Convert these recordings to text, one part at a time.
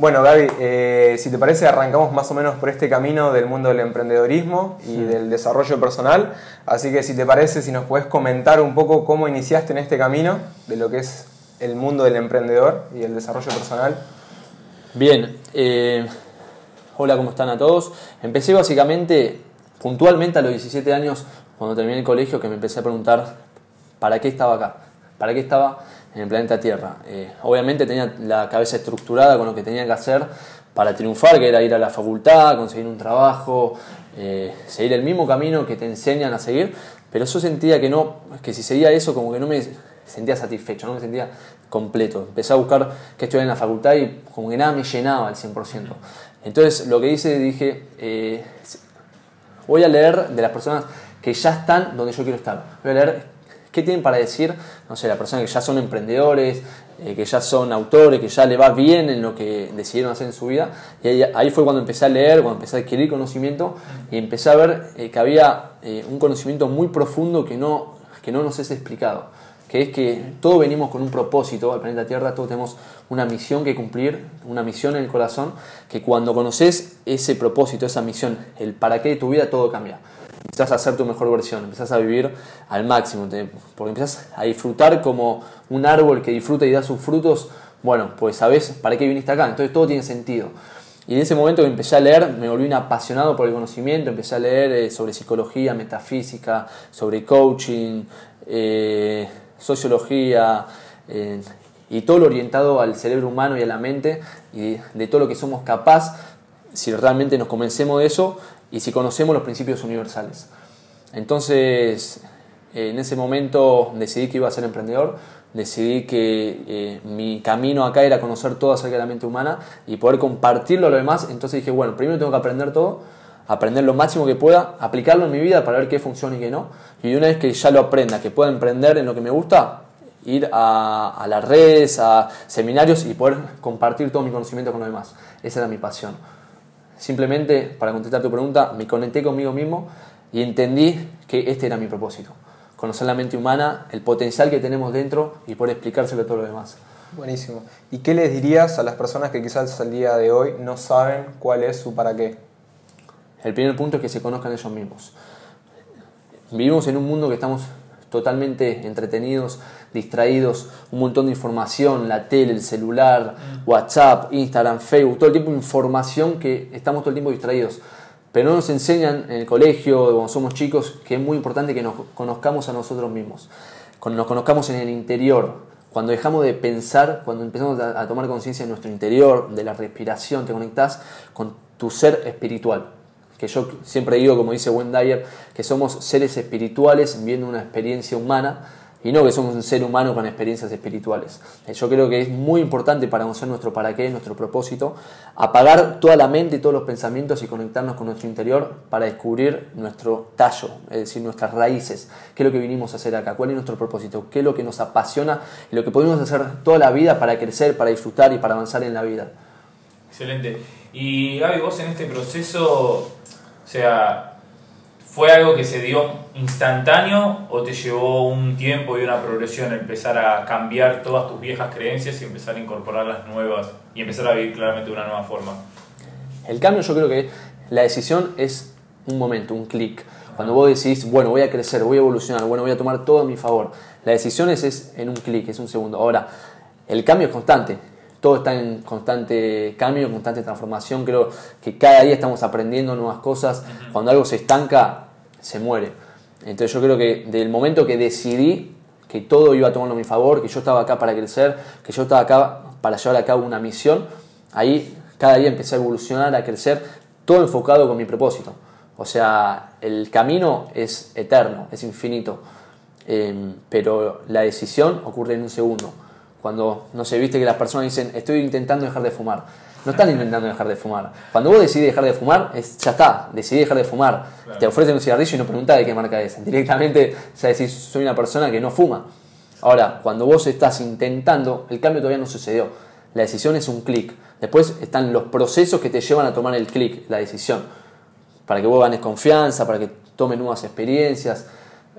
Bueno, Gaby, eh, si te parece, arrancamos más o menos por este camino del mundo del emprendedorismo y del desarrollo personal. Así que si te parece, si nos puedes comentar un poco cómo iniciaste en este camino de lo que es el mundo del emprendedor y el desarrollo personal. Bien, eh, hola, ¿cómo están a todos? Empecé básicamente, puntualmente a los 17 años, cuando terminé el colegio, que me empecé a preguntar, ¿para qué estaba acá? ¿Para qué estaba en el planeta Tierra? Eh, obviamente tenía la cabeza estructurada con lo que tenía que hacer para triunfar, que era ir a la facultad, conseguir un trabajo, eh, seguir el mismo camino que te enseñan a seguir, pero yo sentía que no, que si seguía eso como que no me sentía satisfecho, no me sentía completo. Empecé a buscar que estudiar en la facultad y como que nada me llenaba al 100%. Entonces lo que hice, dije, eh, voy a leer de las personas que ya están donde yo quiero estar. Voy a leer qué tienen para decir, no sé, las personas que ya son emprendedores, eh, que ya son autores, que ya le va bien en lo que decidieron hacer en su vida. Y ahí, fue cuando empecé a leer, cuando empecé a adquirir conocimiento y empecé a ver eh, que había un conocimiento muy profundo que no, que no nos es explicado que es que todos venimos con un propósito al planeta Tierra, todos tenemos una misión que cumplir, una misión en el corazón, que cuando conoces ese propósito, esa misión, el para qué de tu vida, todo cambia. Empezás a hacer tu mejor versión, empezás a vivir al máximo, porque empezás a disfrutar como un árbol que disfruta y da sus frutos, bueno, pues sabes para qué viniste acá, entonces todo tiene sentido. Y en ese momento que empecé a leer, me volví un apasionado por el conocimiento, empecé a leer eh, sobre psicología, metafísica, sobre coaching, eh, sociología eh, y todo lo orientado al cerebro humano y a la mente y de todo lo que somos capaz si realmente nos convencemos de eso y si conocemos los principios universales. Entonces, en ese momento decidí que iba a ser emprendedor, decidí que eh, mi camino acá era conocer todo acerca de la mente humana y poder compartirlo a los demás. Entonces dije, bueno, primero tengo que aprender todo, aprender lo máximo que pueda, aplicarlo en mi vida para ver qué funciona y qué no. Y una vez que ya lo aprenda, que pueda emprender en lo que me gusta, ir a, las redes, a seminarios y poder compartir todo mi conocimiento con los demás. Esa era mi pasión. Simplemente, para contestar tu pregunta, me conecté conmigo mismo y entendí que este era mi propósito. Conocer la mente humana, el potencial que tenemos dentro y poder explicárselo a todos los demás. Buenísimo. ¿Y qué les dirías a las personas que quizás al día de hoy no saben cuál es su para qué? El primer punto es que se conozcan ellos mismos. Vivimos en un mundo que estamos totalmente entretenidos, distraídos, un montón de información, la tele, el celular, mm. WhatsApp, Instagram, Facebook, todo el tiempo de información que estamos todo el tiempo distraídos. Pero no nos enseñan en el colegio, cuando somos chicos, que es muy importante que nos conozcamos a nosotros mismos, cuando nos conozcamos en el interior, cuando dejamos de pensar, cuando empezamos a tomar conciencia de nuestro interior, de la respiración, te conectas con tu ser espiritual que yo siempre digo, como dice Wayne Dyer, que somos seres espirituales viviendo una experiencia humana y no que somos un ser humano con experiencias espirituales. Eh, yo creo que es muy importante para conocer nuestro para qué, nuestro propósito, apagar toda la mente y todos los pensamientos y conectarnos con nuestro interior para descubrir nuestro tallo, es decir, nuestras raíces, qué es lo que vinimos a hacer acá, cuál es nuestro propósito, qué es lo que nos apasiona y lo que podemos hacer toda la vida para crecer, para disfrutar y para avanzar en la vida. Excelente. Y Gaby, vos en este proceso sea, ¿fue algo que se dio instantáneo o te llevó un tiempo y una progresión empezar a cambiar todas tus viejas creencias y empezar a incorporar las nuevas y empezar a vivir claramente de una nueva forma? El cambio yo creo que la decisión es un momento, un clic. Cuando vos decís, bueno, voy a crecer, voy a evolucionar, bueno, voy a tomar todo a mi favor. La decisión es, es en un clic, es un segundo. Ahora, el cambio es constante todo está en constante cambio, constante transformación. Creo que cada día estamos aprendiendo nuevas cosas. Cuando algo se estanca, se muere. Entonces yo creo que del momento que decidí que todo iba a tomarlo a mi favor, que yo estaba acá para crecer, que yo estaba acá para llevar a cabo una misión, ahí cada día empecé a evolucionar, a crecer, todo enfocado con mi propósito. O sea, el camino es eterno, es infinito, em, pero la decisión ocurre en un segundo. Cuando, no sé, viste que las personas dicen, estoy intentando dejar de fumar. No están intentando dejar de fumar. Cuando vos decidís dejar de fumar, es, ya está, decidí dejar de fumar. Te ofrecen un cigarrillo y no preguntás de qué marca es. Directamente, ya decís, soy una persona que no fuma. Ahora, cuando vos estás intentando, el cambio todavía no sucedió. La decisión es un clic. Después están los procesos que te llevan a tomar el clic, la decisión. Para que vos ganes confianza, para que tomes nuevas experiencias.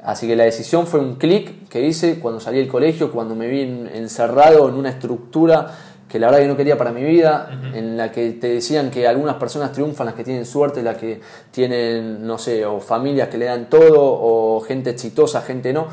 Así que la decisión fue un clic que hice cuando salí del colegio, cuando me vi encerrado en una estructura que la verdad que no quería para mi vida, en la que te decían que algunas personas triunfan, las que tienen suerte, las que tienen, no sé, o familias que le dan todo, o gente exitosa, gente no.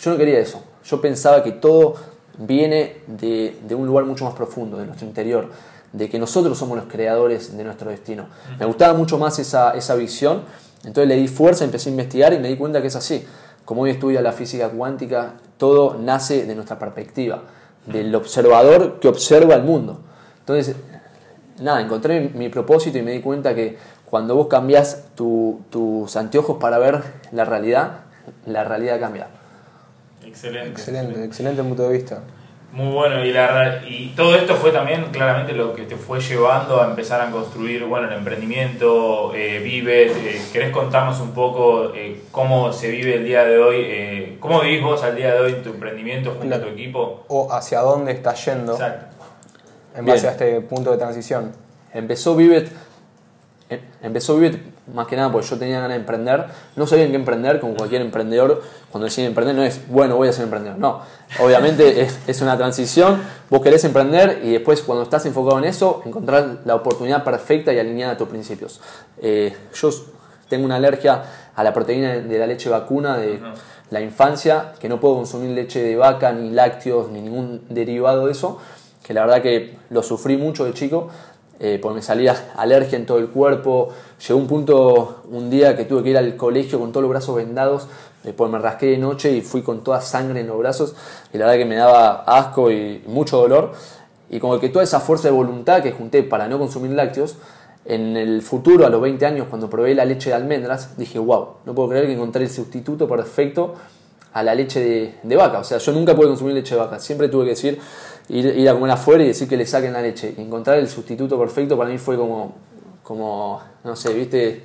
Yo no quería eso. Yo pensaba que todo viene de, un lugar mucho más profundo, de nuestro interior, de que nosotros somos los creadores de nuestro destino. Me gustaba mucho más esa, esa visión, entonces le di fuerza, empecé a investigar y me di cuenta que es así. Como hoy estudia la física cuántica, todo nace de nuestra perspectiva del observador que observa el mundo. Entonces, nada, encontré mi, propósito y me di cuenta que cuando vos cambias tus anteojos para ver la realidad, la realidad cambia. Excelente. Excelente, excelente punto de vista. Muy bueno, y, la, y todo esto fue también claramente lo que te fue llevando a empezar a construir bueno, el emprendimiento, eh, Vive. Eh, ¿Querés contarnos un poco eh, cómo se vive el día de hoy? Eh, ¿Cómo vivís vos al día de hoy tu emprendimiento junto a tu equipo? O hacia dónde estás yendo Exacto. en base a este punto de transición. Empezó Vivet, empezó Vivet más que nada porque yo tenía ganas de emprender, no sabía en qué emprender, como cualquier emprendedor, cuando decide emprender no es, bueno, voy a ser emprendedor, no, obviamente es, una transición, vos querés emprender y después cuando estás enfocado en eso, encontrar la oportunidad perfecta y alineada a tus principios. Eh, yo tengo una alergia a la proteína de la leche vacuna de la infancia, que no puedo consumir leche de vaca, ni lácteos, ni ningún derivado de eso, que la verdad que lo sufrí mucho de chico, eh, porque me salía alergia en todo el cuerpo. Llegó un punto, un día que tuve que ir al colegio con todos los brazos vendados, después me rasqué de noche y fui con toda sangre en los brazos, y la verdad que me daba asco y mucho dolor. Y como que toda esa fuerza de voluntad que junté para no consumir lácteos, en el futuro, a los 20 años, cuando probé la leche de almendras, dije, wow, no puedo creer que encontré el sustituto perfecto a la leche de, de vaca. O sea, yo nunca pude consumir leche de vaca, siempre tuve que decir, ir, a comer afuera y decir que le saquen la leche. encontrar el sustituto perfecto para mí fue como, como, no sé, viste,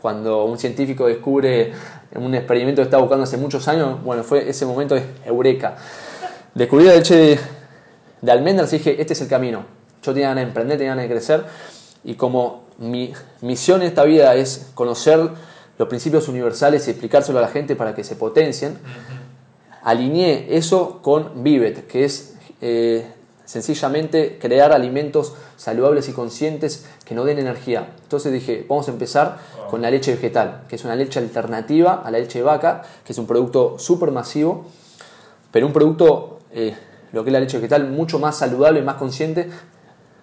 cuando un científico descubre un experimento que estaba buscando hace muchos años, bueno, fue ese momento de eureka. Descubrí la leche de, almendras y dije, este es el camino. Yo tenía ganas de emprender, tenía ganas de crecer y como mi misión en esta vida es conocer los principios universales y explicárselo a la gente para que se potencien, alineé eso con Vivet, que es eh, sencillamente crear alimentos saludables y conscientes que no den energía. Entonces dije, vamos a empezar con la leche vegetal, que es una leche alternativa a la leche de vaca, que es un producto súper masivo, pero un producto, eh, lo que es la leche vegetal, mucho más saludable y más consciente,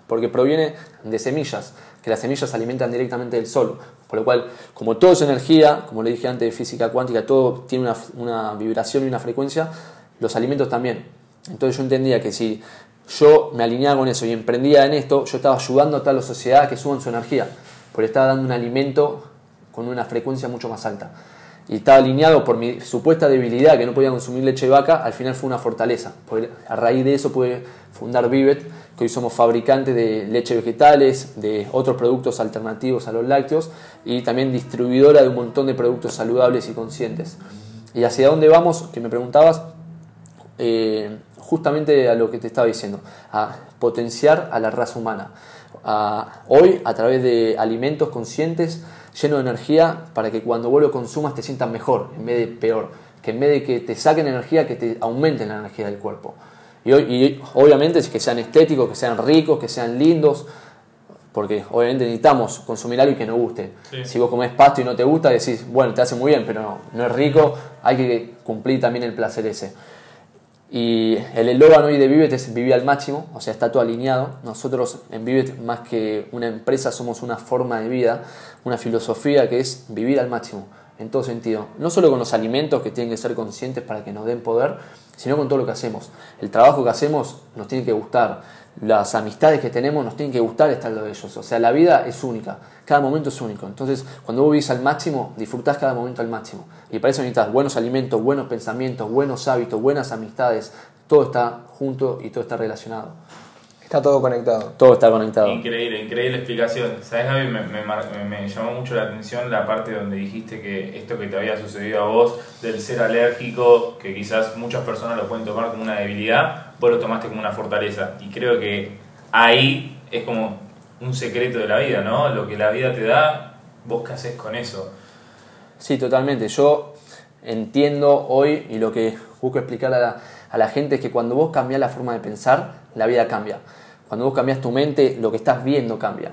porque proviene de semillas, las semillas se alimentan directamente del sol. Por lo cual, como todo es energía, como le dije antes de física cuántica, todo tiene una, una vibración y una frecuencia, los alimentos también. Entonces yo entendía que si yo me alineaba con eso y emprendía en esto, yo estaba ayudando a toda la sociedad a que suban su energía, porque estaba dando un alimento con una frecuencia mucho más alta. Y estaba alineado por mi supuesta debilidad, que no podía consumir leche de vaca, al final fue una fortaleza. A raíz de eso pude fundar Vivet, que hoy somos fabricantes de leche vegetales, de otros productos alternativos a los lácteos y también distribuidora de un montón de productos saludables y conscientes. ¿Y hacia dónde vamos? Que me preguntabas. Eh, justamente a lo que te estaba diciendo, a potenciar a la raza humana. hoy, a través de alimentos conscientes, llenos de energía, para que cuando vos lo consumas te sientas mejor en vez de peor. Que en vez de que te saquen energía, que te aumenten la energía del cuerpo. Y, y obviamente que sean estéticos, que sean ricos, que sean lindos, porque obviamente necesitamos consumir algo que nos guste. Si vos comés pasto y no te gusta, decís, bueno, te hace muy bien, pero no, no es rico, hay que cumplir también el placer ese. Y el eslogan hoy de Vivet es vivir al máximo, o sea, está todo alineado. Nosotros en Vivet, más que una empresa, somos una forma de vida, una filosofía que es vivir al máximo, en todo sentido. No solo con los alimentos que tienen que ser conscientes para que nos den poder, sino con todo lo que hacemos. El trabajo que hacemos nos tiene que gustar, las amistades que tenemos nos tienen que gustar estar de ellos. O sea, la vida es única, cada momento es único. Entonces, cuando vos vivís al máximo, disfrutás cada momento al máximo. Y para eso necesitas buenos alimentos, buenos pensamientos, buenos hábitos, buenas amistades. Todo está junto y todo está relacionado. Está todo conectado. Todo está conectado. Increíble, increíble explicación. ¿Sabes, Javi? Me, me, llamó mucho la atención la parte donde dijiste que esto que te había sucedido a vos, del ser alérgico, que quizás muchas personas lo pueden tomar como una debilidad, vos lo tomaste como una fortaleza. Y creo que ahí es como un secreto de la vida, ¿no? Lo que la vida te da, vos qué haces con eso. Sí, totalmente. Yo entiendo hoy y lo que busco explicar a la, a la gente es que cuando vos cambias la forma de pensar, la vida cambia. Cuando vos cambias tu mente, lo que estás viendo cambia.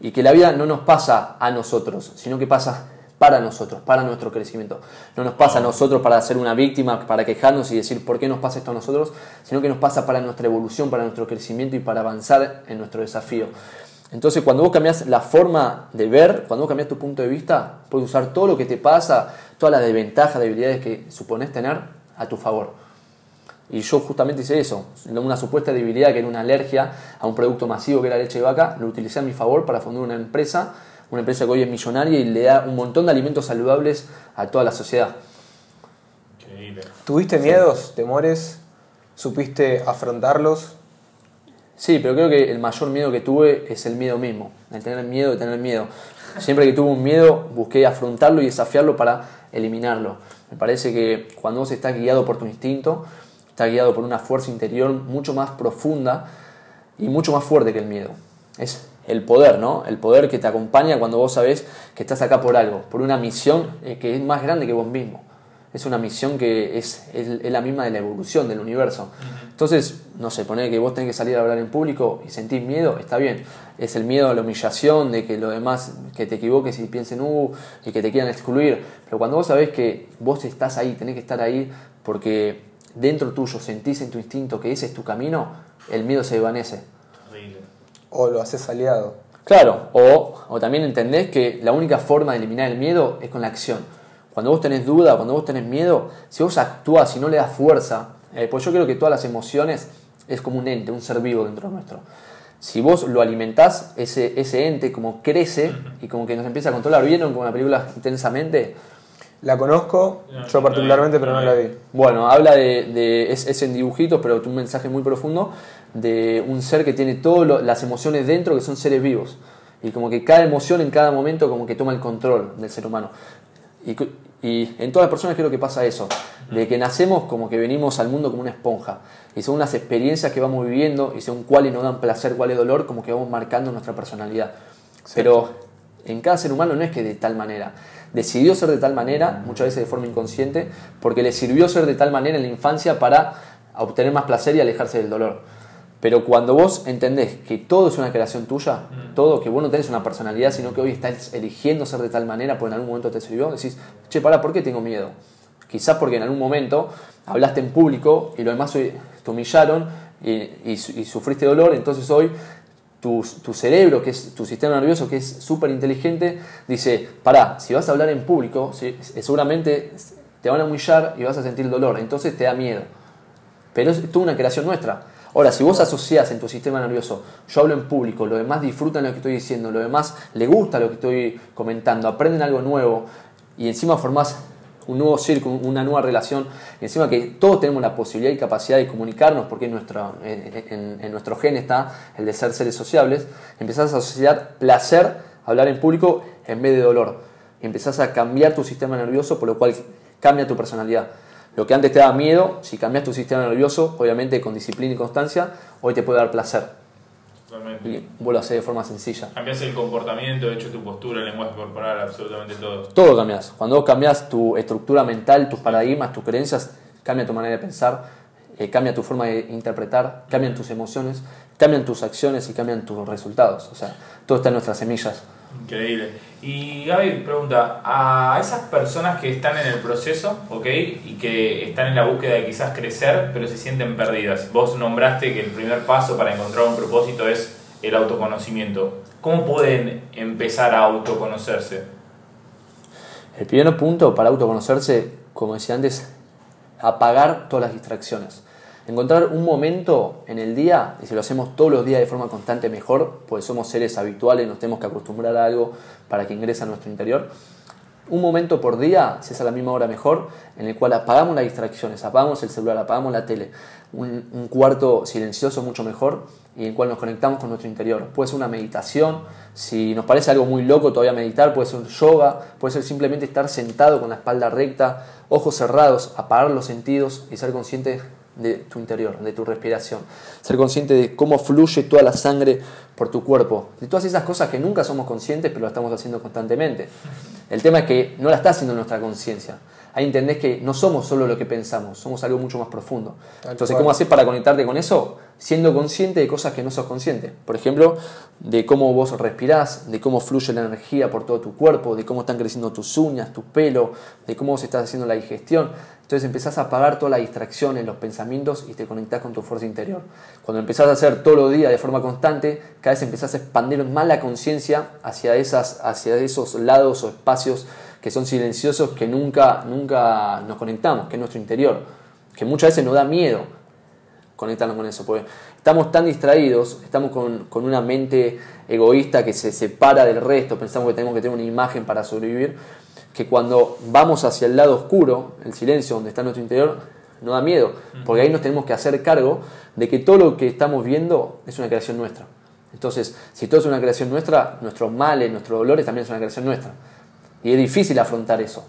Y que la vida no nos pasa a nosotros, sino que pasa para nosotros, para nuestro crecimiento. No nos pasa a nosotros para ser una víctima, para quejarnos y decir por qué nos pasa esto a nosotros, sino que nos pasa para nuestra evolución, para nuestro crecimiento y para avanzar en nuestro desafío. Entonces, cuando vos cambias la forma de ver, cuando vos cambias tu punto de vista, puedes usar todo lo que te pasa, todas las desventajas, debilidades que supones tener a tu favor. Y yo justamente hice eso, una supuesta debilidad que era una alergia a un producto masivo que era leche de vaca, lo utilicé a mi favor para fundar una empresa una empresa que hoy es millonaria y le da un montón de alimentos saludables a toda la sociedad. ¿Tuviste miedos, temores? ¿Supiste afrontarlos? Sí, pero creo que el mayor miedo que tuve es el miedo mismo, el tener miedo de tener miedo. Siempre que tuve un miedo busqué afrontarlo y desafiarlo para eliminarlo. Me parece que cuando vos estás guiado por tu instinto, estás guiado por una fuerza interior mucho más profunda y mucho más fuerte que el miedo. Es el poder, ¿no? El poder que te acompaña cuando vos sabés que estás acá por algo, por una misión eh, que es más grande que vos mismo. Es una misión que es, es, la misma de la evolución del universo. Entonces, no sé, poner que vos tenés que salir a hablar en público y sentir miedo, está bien. Es el miedo a la humillación, de que los demás, que te equivoques y piensen, uh, y que te quieran excluir. Pero cuando vos sabés que vos estás ahí, tenés que estar ahí porque dentro tuyo sentís en tu instinto que ese es tu camino, el miedo se desvanece. O lo haces aliado. Claro, o, o, también entendés que la única forma de eliminar el miedo es con la acción. Cuando vos tenés duda, cuando vos tenés miedo, si vos actúas y no le das fuerza, eh, pues yo creo que todas las emociones es como un ente, un ser vivo dentro nuestro. Si vos lo alimentás, ese, ese ente como crece y como que nos empieza a controlar. ¿Vieron como una película intensamente? La conozco, yo particularmente, pero no la vi. Bueno, habla de, de es, es, en dibujitos, pero un mensaje muy profundo de un ser que tiene todas las emociones dentro, que son seres vivos. Y como que cada emoción en cada momento como que toma el control del ser humano. Y, y en todas las personas creo que pasa eso, de que nacemos como que venimos al mundo como una esponja. Y son las experiencias que vamos viviendo y según cuáles nos dan placer, cuáles dolor, como que vamos marcando nuestra personalidad. Pero en cada ser humano no es que de tal manera decidió ser de tal manera, muchas veces de forma inconsciente, porque le sirvió ser de tal manera en la infancia para obtener más placer y alejarse del dolor. Pero cuando vos entendés que todo es una creación tuya, mm. todo, que vos no tenés una personalidad, sino que hoy estás eligiendo ser de tal manera, porque en algún momento te sirvió, decís, che, para, ¿por qué tengo miedo? Quizás porque en algún momento hablaste en público y los demás te humillaron y, y sufriste dolor, entonces hoy tu, cerebro, que es tu sistema nervioso, que es súper inteligente, dice, pará, si vas a hablar en público, seguramente te van a humillar y vas a sentir dolor, entonces te da miedo. Pero es toda una creación nuestra. Ahora, si vos asociás en tu sistema nervioso, yo hablo en público, los demás disfrutan lo que estoy diciendo, los demás le gusta lo que estoy comentando, aprenden algo nuevo y encima formás un nuevo círculo, una nueva relación, y encima que todos tenemos la posibilidad y capacidad de comunicarnos, porque en nuestro, en, nuestro gen está el de ser seres sociables, empezás a asociar placer hablar en público en vez de dolor. Y empezás a cambiar tu sistema nervioso, por lo cual cambia tu personalidad. Lo que antes te daba miedo, si cambias tu sistema nervioso, obviamente con disciplina y constancia, hoy te puede dar placer. Y vuelvo a hacer de forma sencilla. Cambias el comportamiento, de hecho tu postura, el lenguaje corporal, absolutamente todo. Todo cambias. Cuando vos cambias tu estructura mental, tus paradigmas, tus creencias, cambia tu manera de pensar, eh, cambia tu forma de interpretar, cambian tus emociones, cambian tus acciones y cambian tus resultados. O sea, todo está en nuestras semillas. Increíble. Y Gaby pregunta, a esas personas que están en el proceso, ¿ok? Y que están en la búsqueda de quizás crecer, pero se sienten perdidas. Vos nombraste que el primer paso para encontrar un propósito es el autoconocimiento. ¿Cómo pueden empezar a autoconocerse? El primer punto para autoconocerse, como decía antes, apagar todas las distracciones. Encontrar un momento en el día, y si lo hacemos todos los días de forma constante, mejor, pues somos seres habituales, nos tenemos que acostumbrar a algo para que ingrese a nuestro interior. Un momento por día, si es a la misma hora mejor, en el cual apagamos las distracciones, apagamos el celular, apagamos la tele, un, cuarto silencioso mucho mejor y en el cual nos conectamos con nuestro interior. Puede ser una meditación, si nos parece algo muy loco todavía meditar, puede ser yoga, puede ser simplemente estar sentado con la espalda recta, ojos cerrados, apagar los sentidos y ser consciente de tu interior, de tu respiración. Ser consciente de cómo fluye toda la sangre por tu cuerpo. De todas esas cosas que nunca somos conscientes, pero lo estamos haciendo constantemente. El tema es que no la está haciendo nuestra conciencia. Ahí entendés que no somos solo lo que pensamos, somos algo mucho más profundo. Entonces, ¿cómo haces para conectarte con eso? Siendo consciente de cosas que no sos consciente. Por ejemplo, de cómo vos respirás, de cómo fluye la energía por todo tu cuerpo, de cómo están creciendo tus uñas, tu pelo, de cómo se está haciendo la digestión. Entonces empezás a apagar toda la distracción en los pensamientos y te conectás con tu fuerza interior. Cuando empezás a hacer todo los días de forma constante, cada vez empezás a expandir más la conciencia hacia esos lados o espacios que son silenciosos que nunca, nunca nos conectamos, que es nuestro interior. Que muchas veces nos da miedo conectarnos con eso, porque estamos tan distraídos, estamos con, con una mente egoísta que se separa del resto, pensamos que tenemos que tener una imagen para sobrevivir, que cuando vamos hacia el lado oscuro, el silencio donde está nuestro interior, no da miedo, porque ahí nos tenemos que hacer cargo de que todo lo que estamos viendo es una creación nuestra. Entonces, si todo es una creación nuestra, nuestros males, nuestros dolores también es una creación nuestra. Y es difícil afrontar eso.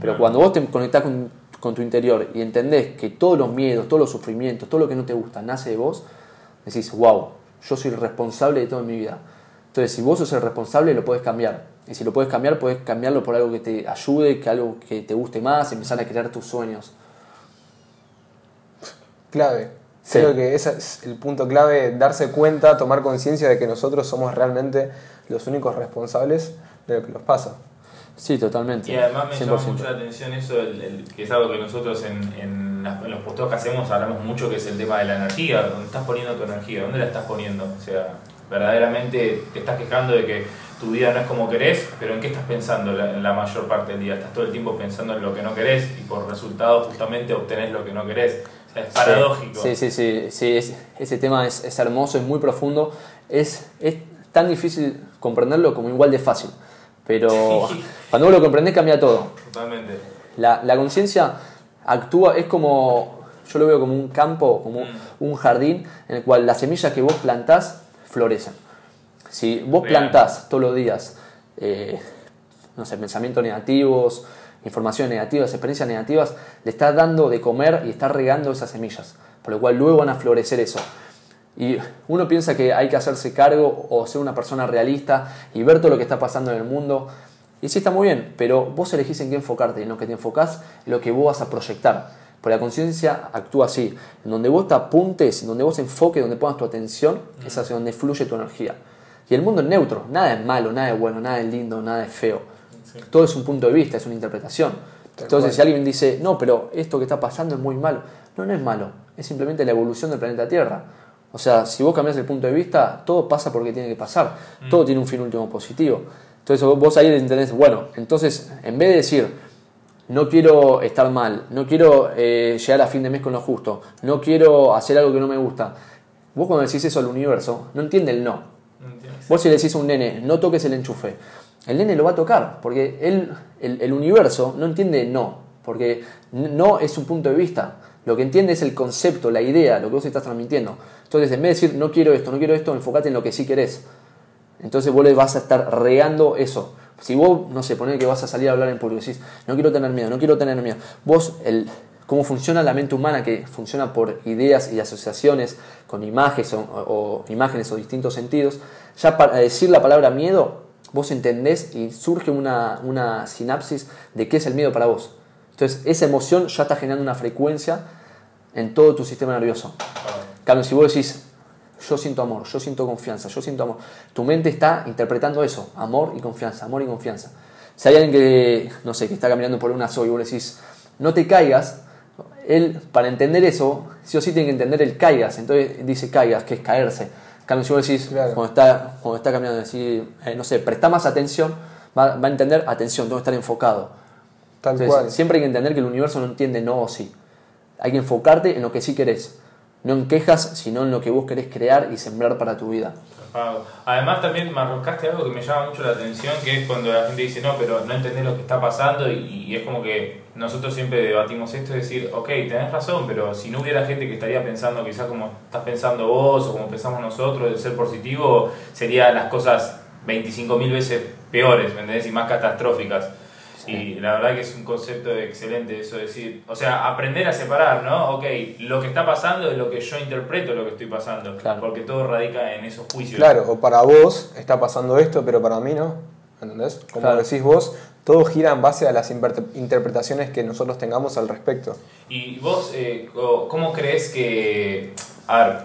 Pero cuando vos te conectás con, con, tu interior y entendés que todos los miedos, todos los sufrimientos, todo lo que no te gusta nace de vos, decís, wow, yo soy el responsable de todo en mi vida. Entonces, si vos sos el responsable, lo puedes cambiar. Y si lo puedes cambiar, puedes cambiarlo por algo que te ayude, que algo que te guste más, empezar a crear tus sueños. Clave. Creo que ese es el punto clave, darse cuenta, tomar conciencia de que nosotros somos realmente los únicos responsables de lo que nos pasa. Sí, totalmente. Y además me llama mucho la atención eso, el, que es algo que nosotros en, en, los posteos que hacemos hablamos mucho, que es el tema de la energía, dónde estás poniendo tu energía, dónde la estás poniendo. O sea, verdaderamente te estás quejando de que tu vida no es como querés, pero ¿en qué estás pensando la, la mayor parte del día? Estás todo el tiempo pensando en lo que no querés y por resultado justamente obtenés lo que no querés. O sea, es paradójico. Sí, sí, sí, sí, ese tema es, es, hermoso, es muy profundo, es, es tan difícil comprenderlo como igual de fácil, pero cuando vos lo comprendés cambia todo. Totalmente. La, la conciencia actúa, es como, yo lo veo como un campo, como mm. un jardín en el cual las semillas que vos plantás florecen. Si vos plantás todos los días, eh, no sé, pensamientos negativos, informaciones negativas, experiencias negativas, le estás dando de comer y estás regando esas semillas, por lo cual luego van a florecer eso. Y uno piensa que hay que hacerse cargo o ser una persona realista y ver todo lo que está pasando en el mundo. Y sí está muy bien, pero vos elegís en qué enfocarte y en lo que te enfocás, en lo que vos vas a proyectar. Porque la conciencia actúa así. En donde vos te apuntes, en donde vos enfoques, donde pongas tu atención, es hacia donde fluye tu energía. Y el mundo es neutro, nada es malo, nada es bueno, nada es lindo, nada es feo. Todo es un punto de vista, es una interpretación. Entonces, si alguien dice, no, pero esto que está pasando es muy malo, no, no es malo, es simplemente la evolución del planeta Tierra. O sea, si vos cambias el punto de vista, todo pasa porque tiene que pasar, mm. todo tiene un fin último positivo. Entonces, vos ahí entendés, bueno, entonces, en vez de decir, no quiero estar mal, no quiero eh, llegar a fin de mes con lo justo, no quiero hacer algo que no me gusta, vos cuando decís eso al universo, no entiende el no Vos si le decís a un nene, no toques el enchufe, el nene lo va a tocar, porque él, el, universo no entiende no, porque no es un punto de vista. Lo que entiende es el concepto, la idea, lo que vos estás transmitiendo. Entonces, en vez de decir no quiero esto, no quiero esto, enfócate en lo que sí querés. Entonces vos le vas a estar regando eso. Si vos, no sé, poner que vas a salir a hablar en público y decís, no quiero tener miedo, no quiero tener miedo. Vos, el, cómo funciona la mente humana, que funciona por ideas y asociaciones con imágenes o, imágenes o distintos sentidos, ya para decir la palabra miedo, vos entendés y surge una, una sinapsis de qué es el miedo para vos. Entonces, esa emoción ya está generando una frecuencia en todo tu sistema nervioso. Claro, si vos decís, yo siento amor, yo siento confianza, yo siento amor, tu mente está interpretando eso, amor y confianza, amor y confianza. Si hay alguien que, no sé, que está caminando por una soy y vos decís, no te caigas, él, para entender eso, sí o sí tiene que entender el caigas. Entonces dice caigas, que es caerse. Cambio, si vos decís, cuando, está, cuando está caminando, decir, eh, no sé, presta más atención, va, va, a entender atención, tengo que estar enfocado. Tal Entonces, cual. Siempre hay que entender que el universo no entiende no o sí. Hay que enfocarte en lo que sí querés. No en quejas, sino en lo que vos querés crear y sembrar para tu vida. Además también me arrojaste algo que me llama mucho la atención, que es cuando la gente dice, no, pero no entendés lo que está pasando y, es como que nosotros siempre debatimos esto, es decir, ok, tenés razón, pero si no hubiera gente que estaría pensando quizás como estás pensando vos o como pensamos nosotros, el ser positivo, serían las cosas 25.000 veces peores, ¿me entendés? Y más catastróficas. Y la verdad que es un concepto excelente eso, decir, o sea, aprender a separar, ¿no? Ok, lo que está pasando es lo que yo interpreto lo que estoy pasando, Claro. porque todo radica en esos juicios. Claro, o para vos está pasando esto, pero para mí no. ¿Entendés? Como Claro. decís vos, todo gira en base a las inter- interpretaciones que nosotros tengamos al respecto. Y vos, eh, ¿cómo crees que, a ver,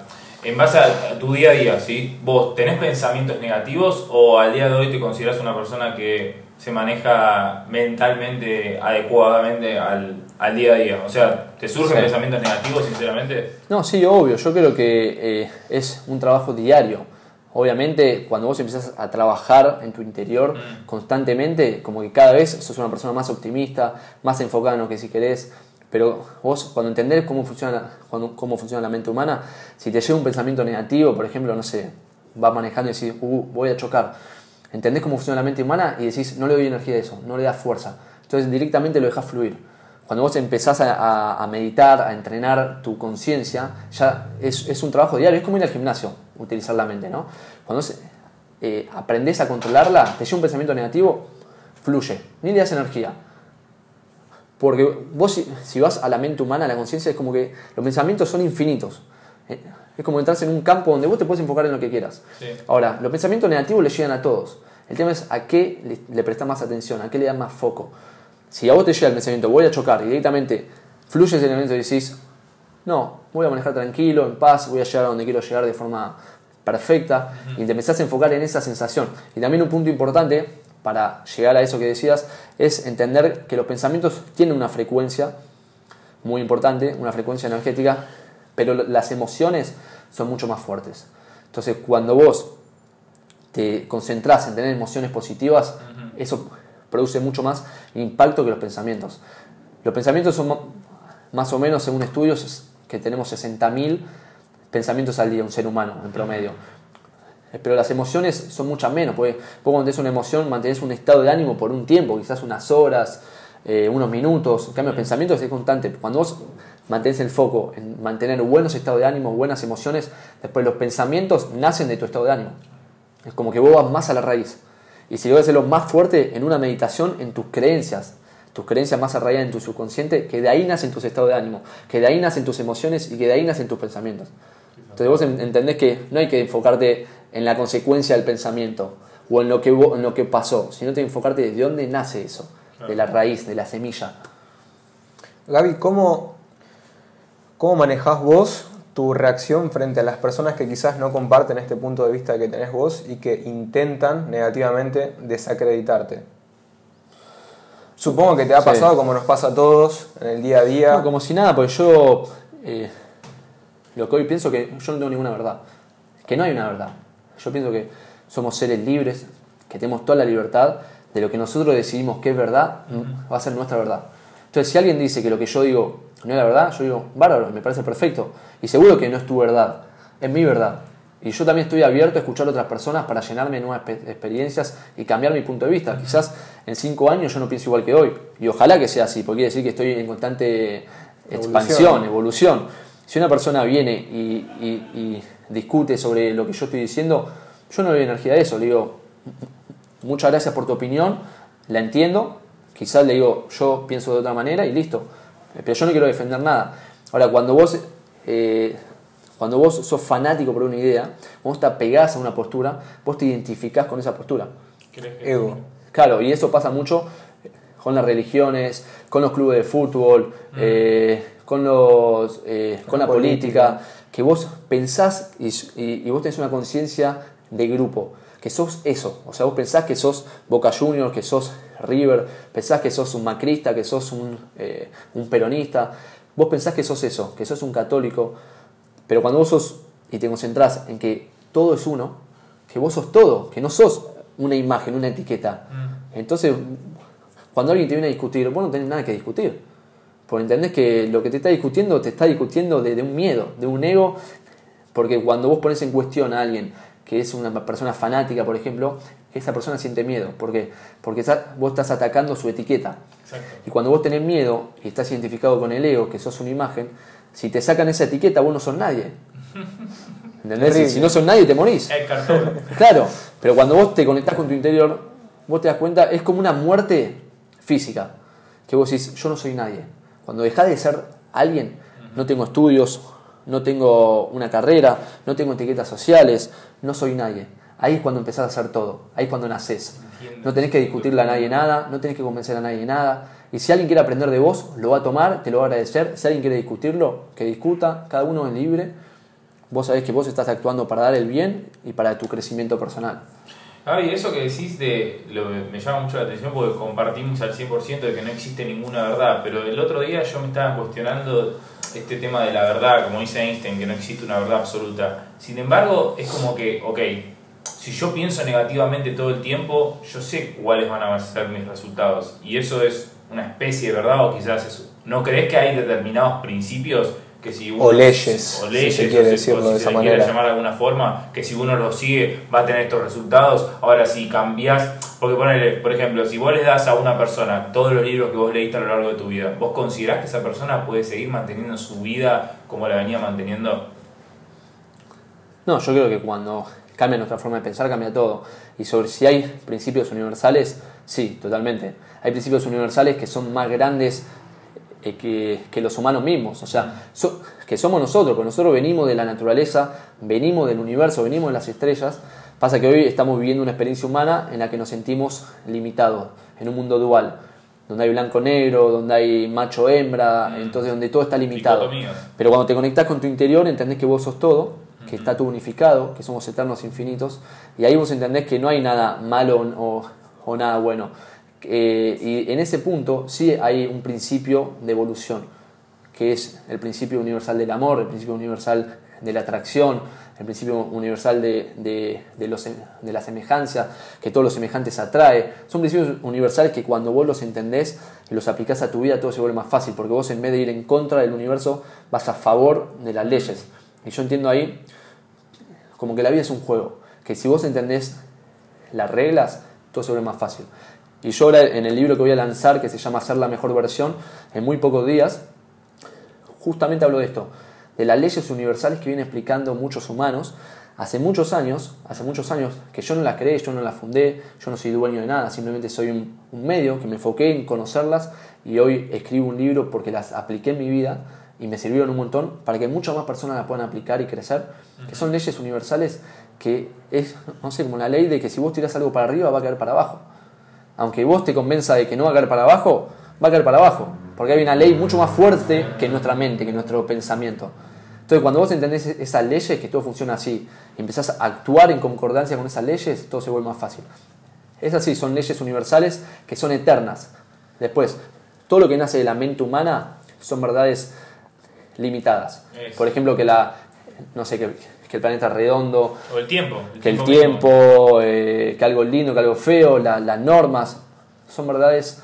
en base a a tu día a día, ¿sí? ¿Vos tenés pensamientos negativos o al día de hoy te consideras una persona que se maneja mentalmente adecuadamente al, al día a día? O sea, ¿te surgen Sí. pensamientos negativos, sinceramente? No, sí, obvio. Yo creo que eh, es un trabajo diario. Obviamente, cuando vos empezás a trabajar en tu interior Mm. constantemente, como que cada vez sos una persona más optimista, más enfocada en lo que si querés. Pero vos, cuando entendés cómo funciona, cuando- cómo funciona la mente humana, si te llega un pensamiento negativo, por ejemplo, no sé, vas manejando y decís, uh, voy a chocar. Entendés cómo funciona la mente humana y decís, no le doy energía a eso, no le das fuerza. Entonces directamente lo dejas fluir. Cuando vos empezás a, meditar, a entrenar tu conciencia, ya es, un trabajo diario, es como ir al gimnasio, utilizar la mente, ¿no? Cuando vos, eh, a controlarla, te llega un pensamiento negativo, fluye, ni le das energía. Porque vos si, si vas a la mente humana, a la conciencia, es como que los pensamientos son infinitos. Es como entrar en un campo donde vos te puedes enfocar en lo que quieras. Sí. Ahora, los pensamientos negativos le llegan a todos. El tema es a qué le, le prestas más atención, a qué le das más foco. Si a vos te llega el pensamiento, voy a chocar, y directamente fluye ese elemento y decís, no, voy a manejar tranquilo, en paz, voy a llegar a donde quiero llegar de forma perfecta, y te empezás a enfocar en esa sensación. Y también un punto importante para llegar a eso que decías es entender que los pensamientos tienen una frecuencia muy importante, una frecuencia energética, pero las emociones son mucho más fuertes. Entonces, cuando vos te concentrás en tener emociones positivas, eso produce mucho más impacto que los pensamientos. Los pensamientos son más o menos, según estudios, es que tenemos 60.000 pensamientos al día, un ser humano en promedio. Pero las emociones son muchas menos, porque vos cuando tenés una emoción mantenés un estado de ánimo por un tiempo, quizás unas horas, eh, unos minutos. En cambio, los pensamientos es constante. Cuando vos mantenés el foco en mantener buenos estados de ánimo, buenas emociones, después los pensamientos nacen de tu estado de ánimo. Es como que vos vas más a la raíz. Y si logras hacerlo más fuerte en una meditación, en tus creencias, tus creencias más arraigadas en tu subconsciente, que de ahí nacen tus estados de ánimo, que de ahí nacen tus emociones y que de ahí nacen tus pensamientos. Entonces vos en- entendés que no hay que enfocarte en la consecuencia del pensamiento o en lo que, en lo que pasó, sino que enfocarte de dónde nace eso, de la raíz, de la semilla. Gaby, ¿cómo, ¿cómo manejás vos tu reacción frente a las personas que quizás no comparten este punto de vista que tenés vos y que intentan negativamente desacreditarte? Supongo que te ha Sí. pasado como nos pasa a todos en el día a día. No, como si nada, porque yo eh, lo que hoy pienso que yo no tengo ninguna verdad, que no hay una verdad. Yo pienso que somos seres libres, que tenemos toda la libertad de lo que nosotros decidimos que es verdad, va a ser nuestra verdad. Entonces, si alguien dice que lo que yo digo no es la verdad, yo digo, bárbaro, me parece perfecto. Y seguro que no es tu verdad, es mi verdad. Y yo también estoy abierto a escuchar a otras personas para llenarme de nuevas expe- experiencias y cambiar mi punto de vista. Quizás en cinco años yo no pienso igual que hoy. Y ojalá que sea así, porque quiere decir que estoy en constante expansión, evolución. Si una persona viene y, y- y discute sobre lo que yo estoy diciendo, yo no le doy energía a eso. Le digo, muchas gracias por tu opinión, la entiendo. Quizás le digo, yo pienso de otra manera y listo. Pero yo no quiero defender nada. Ahora, cuando vos, eh, cuando vos sos fanático por una idea, vos te apegás a una postura, vos te identificás con esa postura. ¿Crees que- Ego. Claro, y eso pasa mucho con las religiones, con los clubes de fútbol, eh, con, los, eh, con la política, que vos pensás y, y- y vos tenés una conciencia de grupo, que sos eso, o sea, vos pensás que sos Boca Juniors, que sos River, pensás que sos un macrista, que sos un, eh, un peronista, vos pensás que sos eso, que sos un católico, pero cuando vos sos y te concentrás en que todo es uno, que vos sos todo, que no sos una imagen, una etiqueta. Entonces, cuando alguien te viene a discutir, vos no tenés nada que discutir. Porque entendés que lo que te está discutiendo, te está discutiendo de, de un miedo, de un ego. Porque cuando vos pones en cuestión a alguien que es una persona fanática, por ejemplo, esa persona siente miedo. ¿Por qué? Porque está- vos estás atacando su etiqueta. Exacto. Y cuando vos tenés miedo y estás identificado con el ego, que sos una imagen, si te sacan esa etiqueta, vos no sos nadie. ¿Entendés? Si, Terrible. si no sos nadie, te morís. El cartón. Claro, pero cuando vos te conectás con tu interior, vos te das cuenta, es como una muerte física, que vos decís, yo no soy nadie. Cuando dejás de ser alguien, no tengo estudios, no tengo una carrera, no tengo etiquetas sociales, no soy nadie. Ahí es cuando empezás a hacer todo, ahí es cuando naces. No tenés que discutirle a nadie nada, no tenés que convencer a nadie nada. Y si alguien quiere aprender de vos, lo va a tomar, te lo va a agradecer. Si alguien quiere discutirlo, que discuta, cada uno es libre. Vos sabés que vos estás actuando para dar el bien y para tu crecimiento personal. Gaby, eso que decís de, lo, me llama mucho la atención porque compartimos al 100% de que no existe ninguna verdad, pero el otro día yo me estaba cuestionando este tema de la verdad, como dice Einstein, que no existe una verdad absoluta. Sin embargo, es como que, ok, si yo pienso negativamente todo el tiempo, yo sé cuáles van a ser mis resultados. Y eso es una especie de verdad o quizás eso. ¿No crees que hay determinados principios que si uno, o leyes, o leyes, si se quiere decirlo de se esa le quiere llamar de alguna forma, que si uno lo sigue va a tener estos resultados. Ahora, si cambias, porque ponele, por ejemplo, si vos le das a una persona todos los libros que vos leíste a lo largo de tu vida, ¿vos considerás que esa persona puede seguir manteniendo su vida como la venía manteniendo? No, yo creo que cuando cambia nuestra forma de pensar, cambia todo. Y sobre si hay principios universales, sí, totalmente. Hay principios universales que son más grandes eh, que, que los humanos mismos. O sea, so- que somos nosotros, porque nosotros venimos de la naturaleza, venimos del universo, venimos de las estrellas. Pasa que hoy estamos viviendo una experiencia humana en la que nos sentimos limitados, en un mundo dual, donde hay blanco-negro, donde hay macho-hembra, entonces donde todo está limitado. Pero cuando te conectás con tu interior, entendés que vos sos todo, que está todo unificado, que somos eternos infinitos, y ahí vos entendés que no hay nada malo o, nada bueno. Eh, y en ese punto sí hay un principio de evolución, que es el principio universal del amor, el principio universal de la atracción, el principio universal de, los- la semejanza, que todo lo semejante se atrae. Son principios universales que cuando vos los entendés y los aplicás a tu vida todo se vuelve más fácil, porque vos en vez de ir en contra del universo vas a favor de las leyes. Y yo entiendo ahí como que la vida es un juego, que si vos entendés las reglas, todo se vuelve más fácil. Y yo ahora en el libro que voy a lanzar, que se llama Ser la mejor versión, en muy pocos días, justamente hablo de esto, de las leyes universales que vienen explicando muchos humanos. Hace muchos años, hace muchos años que yo no las creé, yo no las fundé, yo no soy dueño de nada, simplemente soy un, un medio que me enfoqué en conocerlas y hoy escribo un libro porque las apliqué en mi vida y me sirvieron un montón para que muchas más personas las puedan aplicar y crecer, que son leyes universales que es, no sé, como la ley de que si vos tirás algo para arriba va a caer para abajo. Aunque vos te convenza de que no va a caer para abajo, va a caer para abajo, porque hay una ley mucho más fuerte que nuestra mente, que nuestro pensamiento. Entonces, cuando vos entendés esas leyes, que todo funciona así, y empezás a actuar en concordancia con esas leyes, todo se vuelve más fácil. Es así, son leyes universales que son eternas. Después, todo lo que nace de la mente humana son verdades limitadas. Por ejemplo, que la, no sé, que, que el planeta es redondo, O el tiempo. que el mismo. tiempo, eh, que algo lindo, que algo feo, la- las normas, son verdades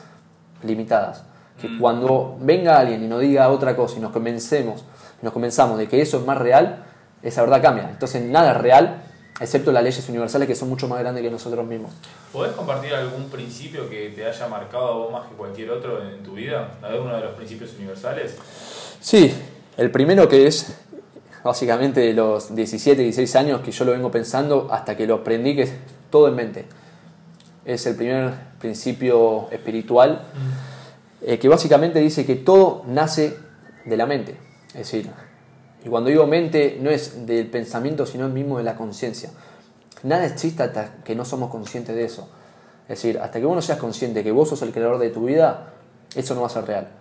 limitadas. Que Mm. cuando venga alguien y nos diga otra cosa y nos convencemos, nos convenzamos de que eso es más real, esa verdad cambia. Entonces nada es real, excepto las leyes universales que son mucho más grandes que nosotros mismos. ¿Podés compartir algún principio que te haya marcado a vos más que cualquier otro en tu vida? ¿Alguno de los principios universales? Sí, el primero que es básicamente de los 17, 16 años que yo lo vengo pensando hasta que lo aprendí, que es todo en mente. Es el primer principio espiritual eh, que básicamente dice que todo nace de la mente. Es decir, y cuando digo mente no es del pensamiento, sino mismo de la conciencia. Nada existe hasta que no somos conscientes de eso. Es decir, hasta que vos no seas consciente que vos sos el creador de tu vida, eso no va a ser real.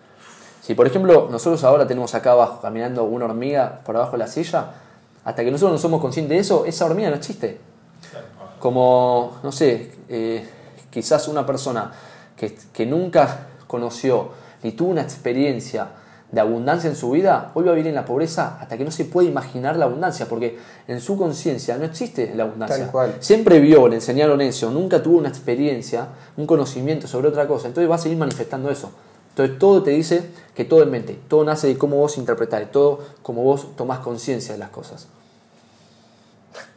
Si por ejemplo nosotros ahora tenemos acá abajo caminando una hormiga por abajo de la silla, hasta que nosotros no somos conscientes de eso, esa hormiga no existe. Como, no sé, eh, quizás una persona que, que nunca conoció ni tuvo una experiencia de abundancia en su vida, hoy va a vivir en la pobreza hasta que no se puede imaginar la abundancia, porque en su conciencia no existe la abundancia. Tal cual. Siempre vio, le enseñaron eso, nunca tuvo una experiencia, un conocimiento sobre otra cosa, entonces va a seguir manifestando eso. Entonces todo te dice que todo es mente, todo nace de cómo vos interpretás, todo como vos tomás conciencia de las cosas.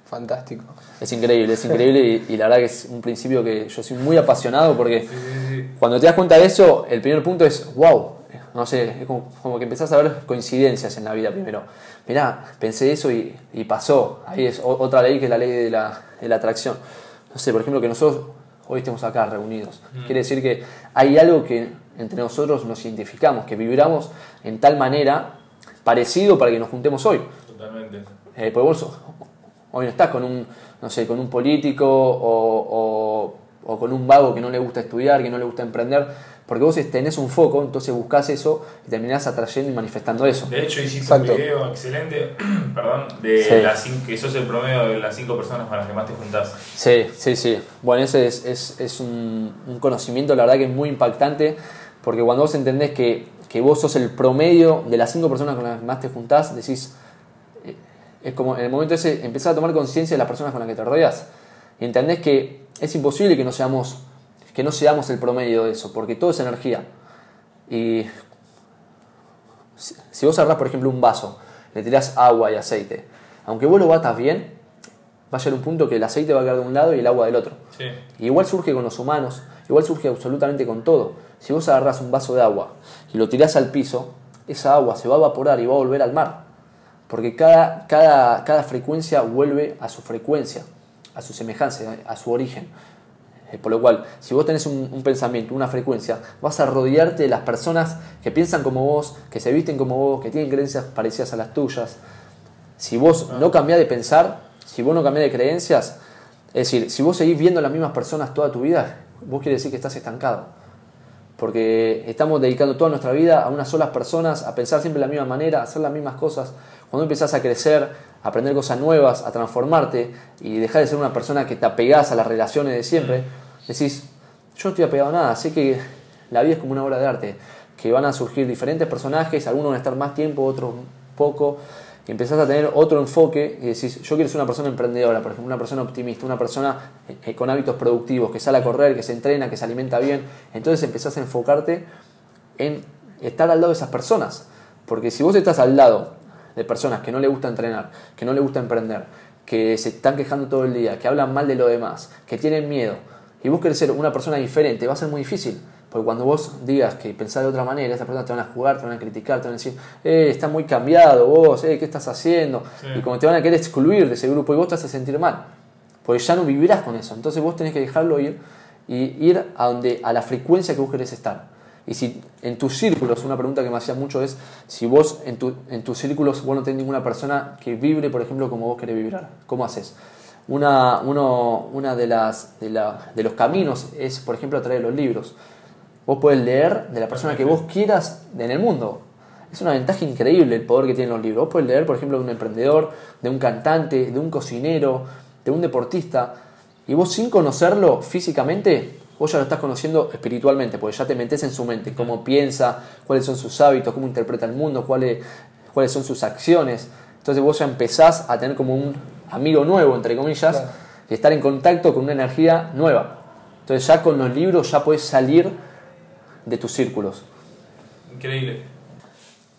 Fantástico. Es increíble, es increíble y, y la verdad que es un principio que yo soy muy apasionado porque Sí, sí, sí. cuando te das cuenta de eso, el primer punto es, wow, no sé, es como, como que empezás a ver coincidencias en la vida primero. Mirá, pensé eso y, y pasó. Ahí es otra ley que es la ley de la, de la atracción. No sé, por ejemplo, que nosotros hoy estemos acá reunidos. Quiere decir que hay algo que entre nosotros nos identificamos, que vibramos en tal manera parecido para que nos juntemos hoy. Totalmente. Eh, porque vos hoy no estás con un, no sé, con un político o, o, o con un vago que no le gusta estudiar, que no le gusta emprender, porque vos tenés un foco, entonces buscás eso y terminás atrayendo y manifestando eso. De hecho, hiciste un video excelente, perdón, de Sí. las que sos el promedio de las cinco personas con las que más te juntás. Sí, sí, sí. Bueno, ese es, es, es un, un conocimiento, la verdad que es muy impactante, porque cuando vos entendés que, que vos sos el promedio de las cinco personas con las que más te juntás, decís, eh, es como en el momento ese empezás a tomar conciencia de las personas con las que te rodeas y entendés que es imposible que no seamos que no seamos el promedio de eso, porque todo es energía. Y si, si vos agarrás, por ejemplo, un vaso, le tirás agua y aceite, aunque vos lo batas bien, va a llegar un punto que el aceite va a quedar de un lado y el agua del otro. Sí. Y igual surge con los humanos, igual surge absolutamente con todo. Si vos agarrás un vaso de agua y lo tirás al piso, esa agua se va a evaporar y va a volver al mar. Porque cada, cada, cada frecuencia vuelve a su frecuencia, a su semejanza, a su origen. Eh, Por lo cual, si vos tenés un, un pensamiento, una frecuencia, vas a rodearte de las personas que piensan como vos, que se visten como vos, que tienen creencias parecidas a las tuyas. Si vos no cambiás de pensar, si vos no cambiás de creencias, es decir, si vos seguís viendo las mismas personas toda tu vida, vos quiere decir que estás estancado. Porque estamos dedicando toda nuestra vida a unas solas personas, a pensar siempre de la misma manera, a hacer las mismas cosas. Cuando empezás a crecer, a aprender cosas nuevas, a transformarte y dejar de ser una persona que te apegás a las relaciones de siempre, decís, yo no estoy apegado a nada, sé que la vida es como una obra de arte, que van a surgir diferentes personajes, algunos van a estar más tiempo, otros poco, y empezás a tener otro enfoque y decís, yo quiero ser una persona emprendedora, por ejemplo, una persona optimista, una persona eh, con hábitos productivos, que sale a correr, que se entrena, que se alimenta bien, entonces empezás a enfocarte en estar al lado de esas personas, porque si vos estás al lado de personas que no le gusta entrenar, que no le gusta emprender, que se están quejando todo el día, que hablan mal de lo demás, que tienen miedo, y vos querés ser una persona diferente, va a ser muy difícil. Porque cuando vos digas que pensás de otra manera, esas personas te van a jugar, te van a criticar, te van a decir, eh, está muy cambiado vos, eh, ¿qué estás haciendo? Sí. Y como te van a querer excluir de ese grupo y vos te vas a sentir mal. Porque ya no vivirás con eso. Entonces vos tenés que dejarlo ir y ir a, donde, a la frecuencia que vos querés estar. Y si en tus círculos, una pregunta que me hacía mucho es si vos en, tu- en tus círculos vos no tenés ninguna persona que vibre, por ejemplo, como vos querés vibrar. ¿Cómo haces? Una, uno, una de, las, de, la- de los caminos es, por ejemplo, a través de los libros. Vos podés leer de la persona que vos quieras en el mundo. Es una ventaja increíble el poder que tienen los libros. Vos podés leer, por ejemplo, de un emprendedor, de un cantante, de un cocinero, de un deportista. Y vos sin conocerlo físicamente, vos ya lo estás conociendo espiritualmente, porque ya te metes en su mente, cómo piensa, cuáles son sus hábitos, cómo interpreta el mundo, cuáles, cuáles son sus acciones. Entonces vos ya empezás a tener como un amigo nuevo, entre comillas, Claro. y estar en contacto con una energía nueva. Entonces ya con los libros ya puedes salir de tus círculos. Increíble.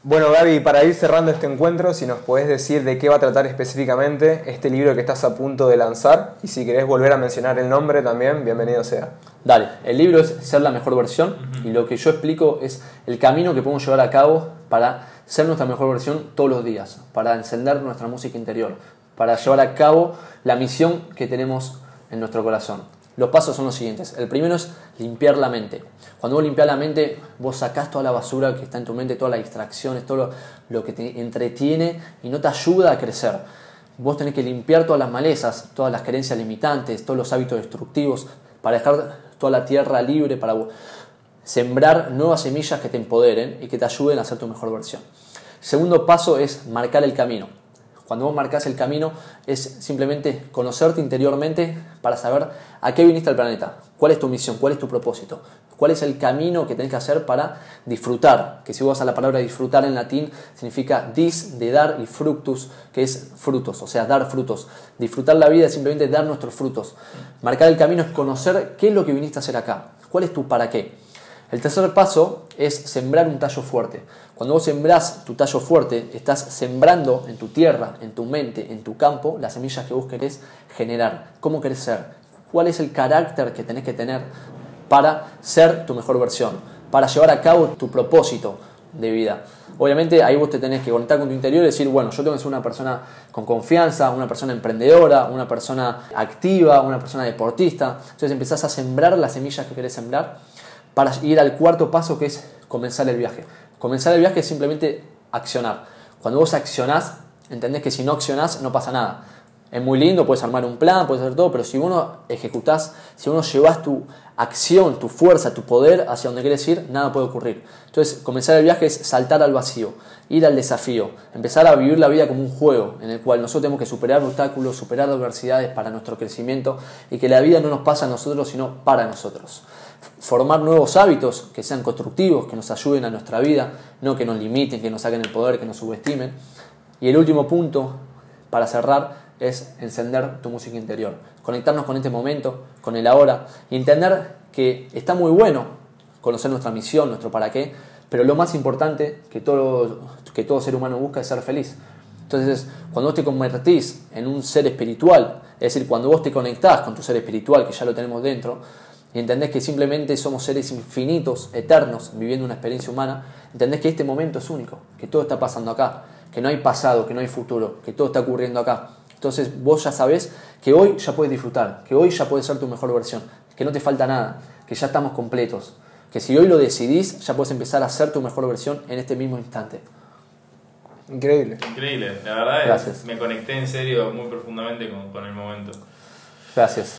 Bueno, Gaby, para ir cerrando este encuentro, si nos podés decir de qué va a tratar específicamente este libro que estás a punto de lanzar y si querés volver a mencionar el nombre también, bienvenido sea. Dale, el libro es Ser la mejor versión y lo que yo explico es el camino que podemos llevar a cabo para ser nuestra mejor versión todos los días, para encender nuestra música interior, para llevar a cabo la misión que tenemos en nuestro corazón. Los pasos son los siguientes. El primero es limpiar la mente. Cuando vos limpias la mente, vos sacás toda la basura que está en tu mente, todas las distracciones, todo lo, lo que te entretiene y no te ayuda a crecer. Vos tenés que limpiar todas las malezas, todas las creencias limitantes, todos los hábitos destructivos, para dejar toda la tierra libre, para sembrar nuevas semillas que te empoderen y que te ayuden a ser tu mejor versión. Segundo paso es marcar el camino. Cuando vos marcas el camino es simplemente conocerte interiormente para saber a qué viniste al planeta, cuál es tu misión, cuál es tu propósito, cuál es el camino que tenés que hacer para disfrutar, que si vos a la palabra disfrutar en latín significa dis de dar y fructus, que es frutos, o sea, dar frutos. Disfrutar la vida es simplemente dar nuestros frutos. Marcar el camino es conocer qué es lo que viniste a hacer acá, cuál es tu para qué. El tercer paso es sembrar un tallo fuerte. Cuando vos sembrás tu tallo fuerte, estás sembrando en tu tierra, en tu mente, en tu campo, las semillas que vos querés generar. ¿Cómo querés ser? ¿Cuál es el carácter que tenés que tener para ser tu mejor versión? Para llevar a cabo tu propósito, de vida. Obviamente ahí vos te tenés que conectar con tu interior y decir, bueno, yo tengo que ser una persona con confianza, una persona emprendedora, una persona activa, una persona deportista. Entonces empezás a sembrar las semillas que querés sembrar para ir al cuarto paso que es comenzar el viaje. Comenzar el viaje es simplemente accionar. Cuando vos accionás, entendés que si no accionás no pasa nada. Es muy lindo, puedes armar un plan, puedes hacer todo, pero si uno ejecutás, si uno llevas tu acción, tu fuerza, tu poder hacia donde quieres ir, nada puede ocurrir. Entonces, comenzar el viaje es saltar al vacío, ir al desafío, empezar a vivir la vida como un juego en el cual nosotros tenemos que superar obstáculos, superar adversidades para nuestro crecimiento y que la vida no nos pasa a nosotros, sino para nosotros. Formar nuevos hábitos que sean constructivos, que nos ayuden a nuestra vida, no que nos limiten, que nos saquen el poder, que nos subestimen. Y el último punto, para cerrar, es encender tu música interior, conectarnos con este momento, con el ahora y entender que está muy bueno conocer nuestra misión, nuestro para qué, pero lo más importante que todo, que todo ser humano busca es ser feliz. Entonces, cuando vos te convertís en un ser espiritual, es decir, cuando vos te conectás con tu ser espiritual, que ya lo tenemos dentro, y entendés que simplemente somos seres infinitos, eternos, viviendo una experiencia humana, entendés que este momento es único, que todo está pasando acá, que no hay pasado, que no hay futuro, que todo está ocurriendo acá. Entonces vos ya sabés que hoy ya puedes disfrutar, que hoy ya puedes ser tu mejor versión, que no te falta nada, que ya estamos completos, que si hoy lo decidís ya puedes empezar a ser tu mejor versión en este mismo instante. Increíble. Increíble, la verdad Gracias. me conecté en serio muy profundamente con, con el momento. Gracias.